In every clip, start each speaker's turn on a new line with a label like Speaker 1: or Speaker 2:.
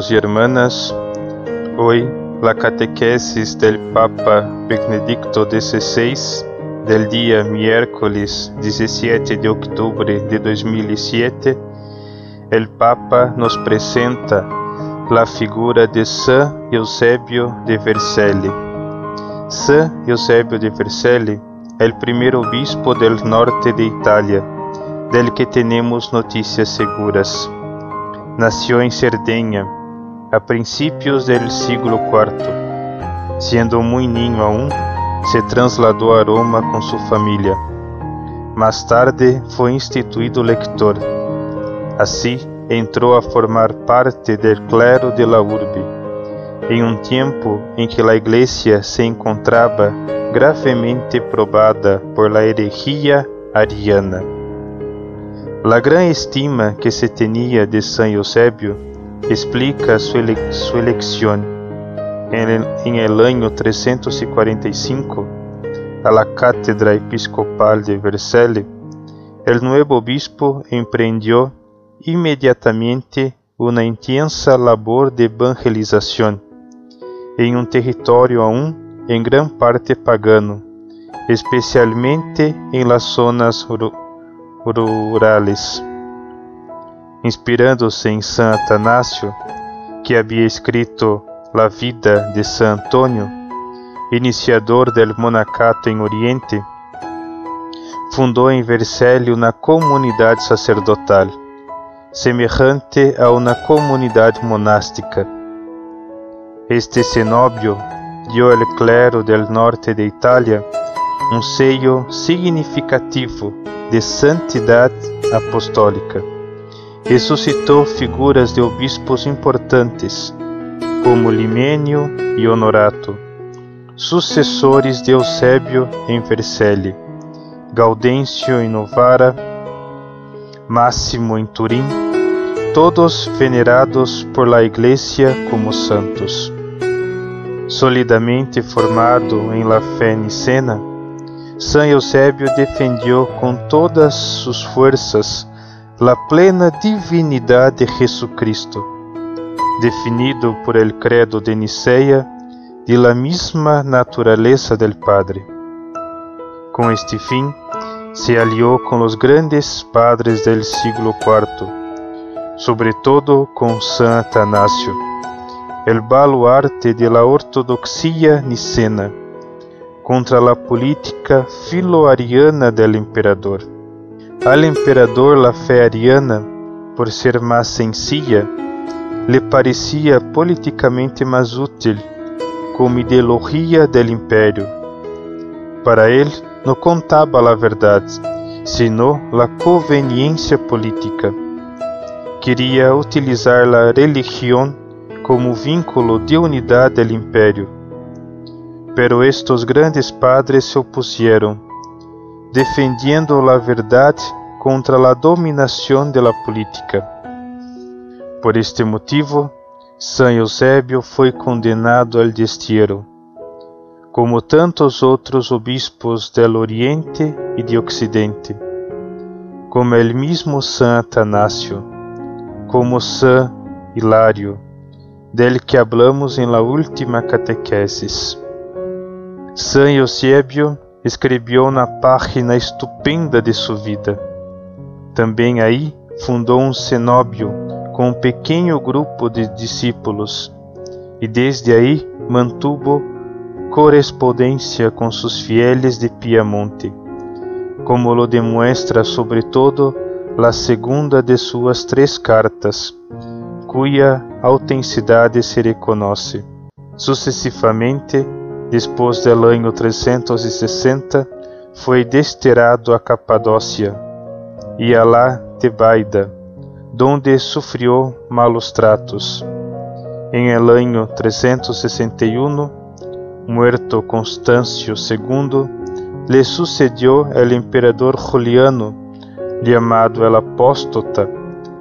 Speaker 1: Hermanos y hermanas, hoy la catequesis del Papa Benedicto XVI del día miércoles 17 de octubre de 2007, el Papa nos presenta la figura de San Eusebio de Vercelli. San Eusebio de Vercelli é o primeiro obispo del norte de Itália, del que temos notícias seguras. Nació em Cerdeña a princípios del siglo IV. Siendo muy niño aún, se trasladou a Roma com sua família. Mais tarde foi instituído lector. Assim, entrou a formar parte del clero de la urbe, em um tempo em que a igreja se encontrava gravemente probada por la herejía ariana. La gran estima que se tenía de San Eusebio explica su, ele su elección en el, año 345 a la cátedra episcopal de Vercelli. El nuevo obispo emprendió inmediatamente una intensa labor de evangelización em um território aún em gran parte pagano, especialmente em las zonas rurales. Inspirando-se em San Atanásio, que havia escrito La Vida de San Antonio, iniciador del monacato em Oriente, fundou em Vercelli uma comunidade sacerdotal, semelhante a uma comunidade monástica. Este cenóbio dio al clero del norte de Italia um sello significativo de santidade apostólica e suscitou figuras de obispos importantes, como Limênio e Honorato, sucessores de Eusébio em Vercelli, Gaudêncio em Novara, Máximo em Turim, todos venerados por la Igreja como santos. Solidamente formado em la fé nicena, San Eusébio defendió com todas suas forças la plena divinidade de Jesucristo, definido por el credo de Nicea de la misma naturaleza del Padre. Com este fim, se aliou com os grandes padres del siglo IV, sobretudo com San Atanásio el baluarte de la ortodoxia nicena contra la política filoariana del emperador. Al emperador la fe ariana, por ser más sencilla, le parecía políticamente más útil como ideología del imperio. Para él no contaba la verdad, sino la conveniencia política. Quería utilizar la religión como vínculo de unidade del imperio. Pero estos grandes padres se opusieron, defendiendo la verdad contra la dominación de la política. Por este motivo, San Eusébio foi condenado al destierro, como tantos outros obispos del Oriente e de Occidente, como el mismo San Atanasio, como San Hilário, del que hablamos em la última catequesis. San Eusébio escreveu na página estupenda de sua vida. Também aí fundou um cenóbio com um pequeno grupo de discípulos e desde aí mantuvo correspondência com seus fieles de Piamonte, como lo demuestra sobretudo la segunda de suas três cartas, cuya autenticidade se reconoce. Sucessivamente, depois do ano 360, foi desterrado a Capadócia e a la Tebaida, donde sofreu malos tratos. Em el ano 361, muerto Constâncio II, le sucedió el emperador Juliano, llamado el Apóstata,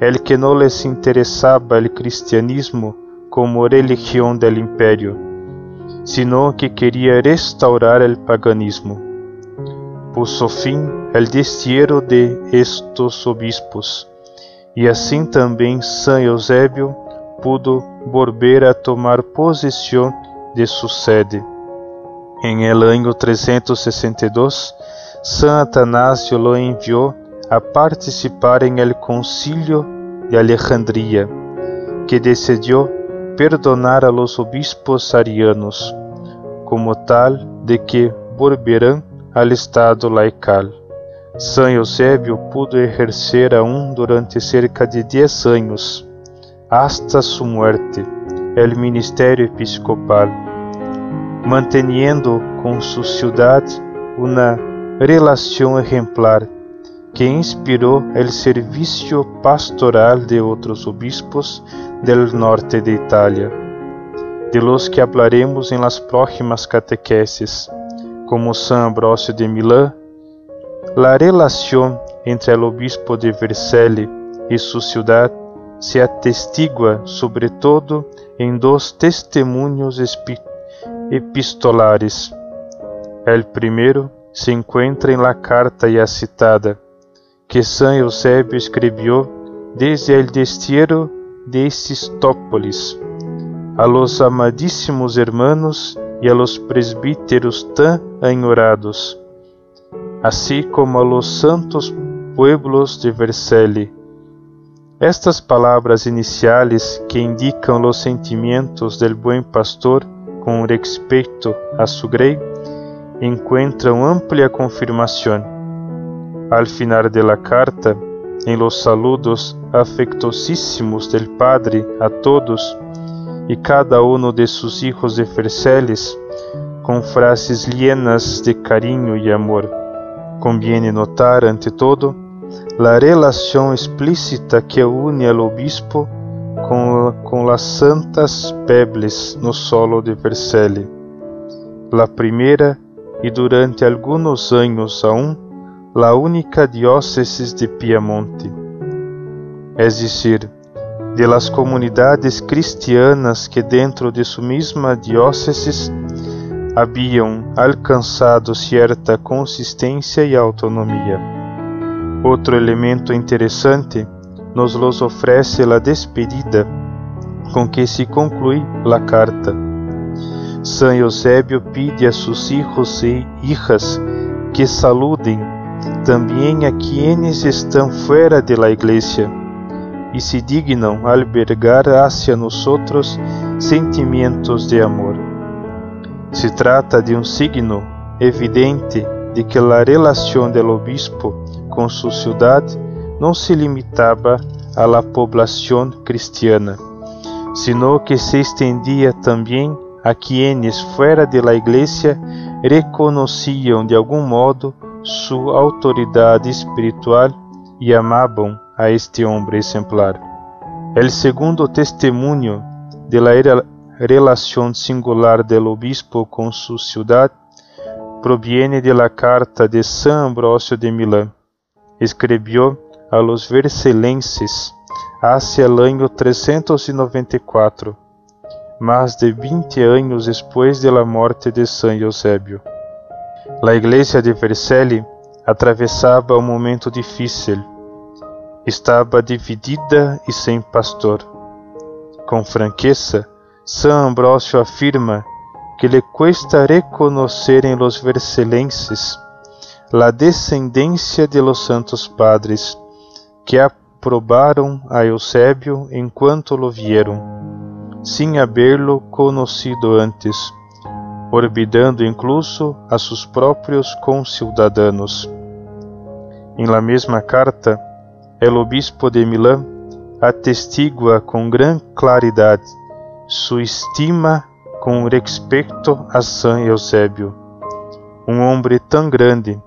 Speaker 1: el que no les interesaba el cristianismo como religión del imperio, sino que quería restaurar el paganismo. Puso fin el destierro de estos obispos, e assim também San Eusébio pudo volver a tomar posesión de su sede. En el año 362, San Atanasio lo envió a participar en el concilio de Alejandría, que decidió perdonar a los obispos arianos, como tal de que volverán al estado laical. San Eusébio pudo ejercer aún durante cerca de 10 años, hasta su muerte, el ministerio episcopal, manteniendo con su ciudad una relación ejemplar que inspiró el servicio pastoral de otros obispos del norte de Italia, de los que hablaremos en las próximas catequesis, como San Ambrosio de Milán, La relación entre el obispo de Vercelli y su ciudad se atestigua sobre todo en dos testimonios epistolares. El primero se encuentra en la carta ya citada, que San Eusebio escribió desde el destierro de Sistópolis a los amadísimos hermanos y a los presbíteros tan añorados assim como a los santos pueblos de Vercelli. Estas palavras iniciais que indicam os sentimentos del buen pastor com respeito a su grey encontram amplia confirmação. Al final de la carta, em los saludos afectuosíssimos del Padre a todos e cada uno de sus hijos de Vercelis, com frases llenas de carinho e amor. Conviene notar, ante todo, la relación explícita que une al obispo con, con las santas pebles no solo de Vercelli. La primera e durante algunos años aún la única diócesis de Piemonte. Es decir, de las comunidades cristianas que dentro de su misma diócesis haviam alcançado certa consistência e autonomia. Outro elemento interessante nos los oferece a despedida com que se conclui a carta. San Eusébio pide a seus filhos e hijas que saludem também a quienes estão fora de la igreja e se dignam albergar hacia nosotros sentimentos de amor. Se trata de um signo evidente de que a relação do obispo com sua cidade não se limitava à la poblação cristiana, sino que se estendia também a quienes fora de la igreja reconheciam de algum modo sua autoridade espiritual e amavam a este homem exemplar. El segundo testemunho de la relación singular del obispo con su ciudad proviene de la carta de San Ambrosio de Milán. Escribió a los verselenses hacia el año 394, más de 20 años después de la muerte de San Eusebio. La iglesia de Vercelli atravessava um momento difícil. Estava dividida e sem pastor. Com franqueza, San Ambrosio afirma que le cuesta reconocer en los verselenses la descendencia de los santos padres que aprobaram a Eusébio enquanto lo vieram, sem haberlo conocido antes, olvidando incluso a seus próprios conciudadanos. Em la mesma carta, el obispo de Milán atestigua com gran claridade sua estima com respeito a San Eusébio. Um homem tão grande,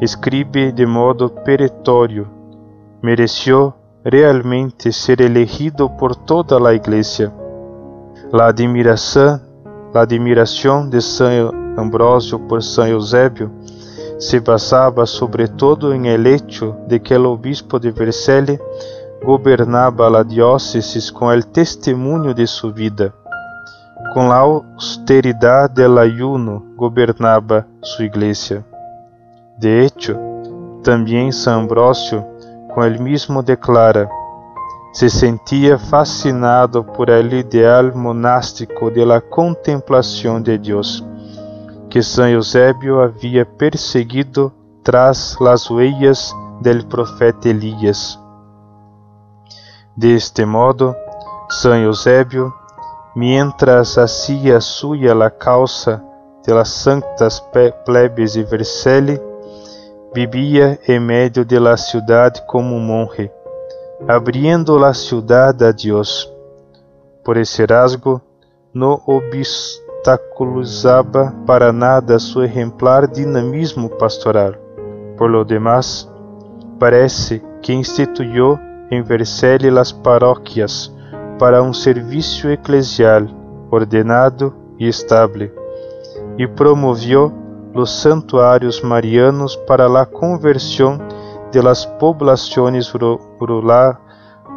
Speaker 1: escribe de modo peretório, mereció realmente ser elegido por toda a igreja. La admiração, la admiração de San Ambrósio por San Eusébio se basava sobretudo em el hecho de que o obispo de Vercelli gobernaba la diócesis com el testemunho de sua vida. Com la austeridad del ayuno gobernaba su iglesia. De hecho, também San Ambrosio com el mismo declara: se sentia fascinado por el ideal monástico de la contemplación de Dios, que San Eusebio había perseguido tras las huellas del profeta Elías. De este modo, San Eusebio, mientras hacía suya la causa de las santas plebes de Vercelli, vivia en medio de la ciudad como un monje, abriendo la ciudad a Dios. Por esse rasgo, no obstaculizaba para nada su ejemplar dinamismo pastoral. Por lo demás, parece que instituyó en Vercelli las paróquias para um serviço eclesial ordenado e estable, e promovió los santuários marianos para la conversión de las poblaciones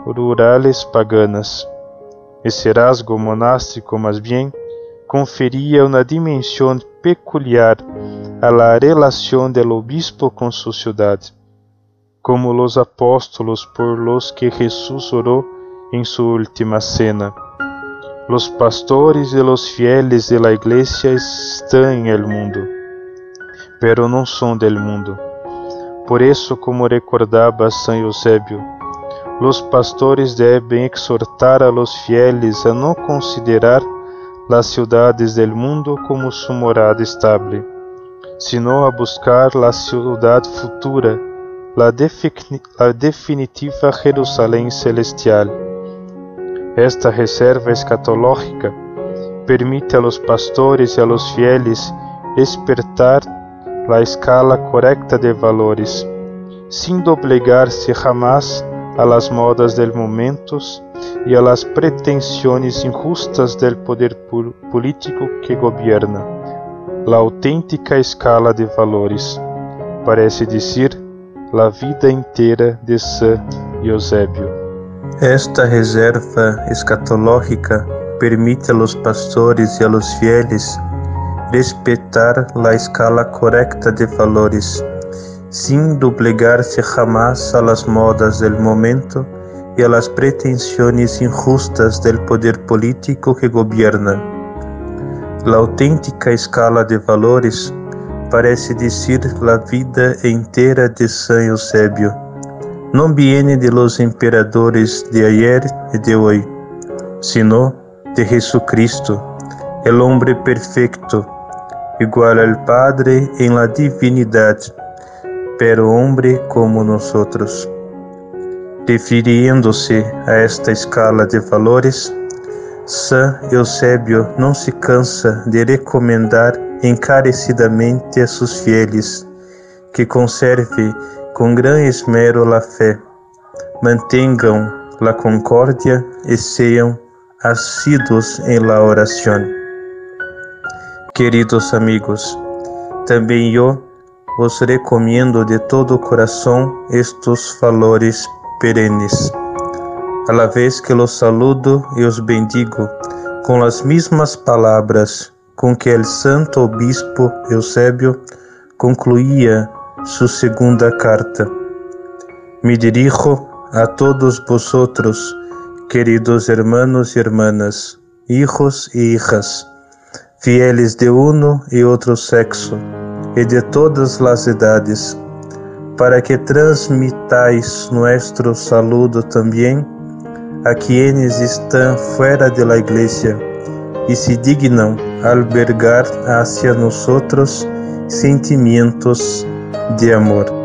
Speaker 1: rurales paganas. Esse rasgo monástico, más bien, confería una dimensión peculiar a la relación del obispo con su ciudad, como los apóstolos por los que Jesús oró en su última cena. Los pastores y los fieles de la iglesia están en el mundo, pero não são del mundo. Por isso, como recordava San Eusebio, los pastores devem exortar a los fieles a não considerar las ciudades del mundo como su morada estable, sino a buscar la ciudad futura, la, definitiva Jerusalém celestial esta reserva escatológica permite a los pastores y a los fieles despertar la escala correcta de valores, sin doblegar-se jamás a las modas del momento y a las pretensiones injustas del poder político que gobierna. La auténtica escala de valores, parece decir, la vida inteira de San Eusébio.
Speaker 2: Esta reserva escatológica permite a los pastores y a los fieles respetar la escala correcta de valores, sin doblegarse jamás a las modas del momento y a las injustas del poder político que gobierna. La auténtica escala de valores parece decir la vida entera de San Eusebio não viene de los imperadores de ayer y de hoy, sino de Jesucristo, el hombre perfecto, igual al Padre en la divinidad, pero hombre como nosotros. Refiriendo-se a esta escala de valores, San Eusébio não se cansa de recomendar encarecidamente a seus fieles que conserve com gran esmero la fé, mantenham la concórdia e sejam assíduos em la oração. Queridos amigos, também eu vos recomendo de todo o coração estes valores perenes, a la vez que los saludo e os bendigo com as mesmas palavras com que el santo obispo Eusébio concluía su segunda carta. Me dirijo a todos vosotros, queridos hermanos y hermanas, hijos y hijas, fieles de uno y otro sexo y de todas las edades, para que transmitáis nuestro saludo también a quienes están fuera de la iglesia y se dignan albergar hacia nosotros sentimientos de amor.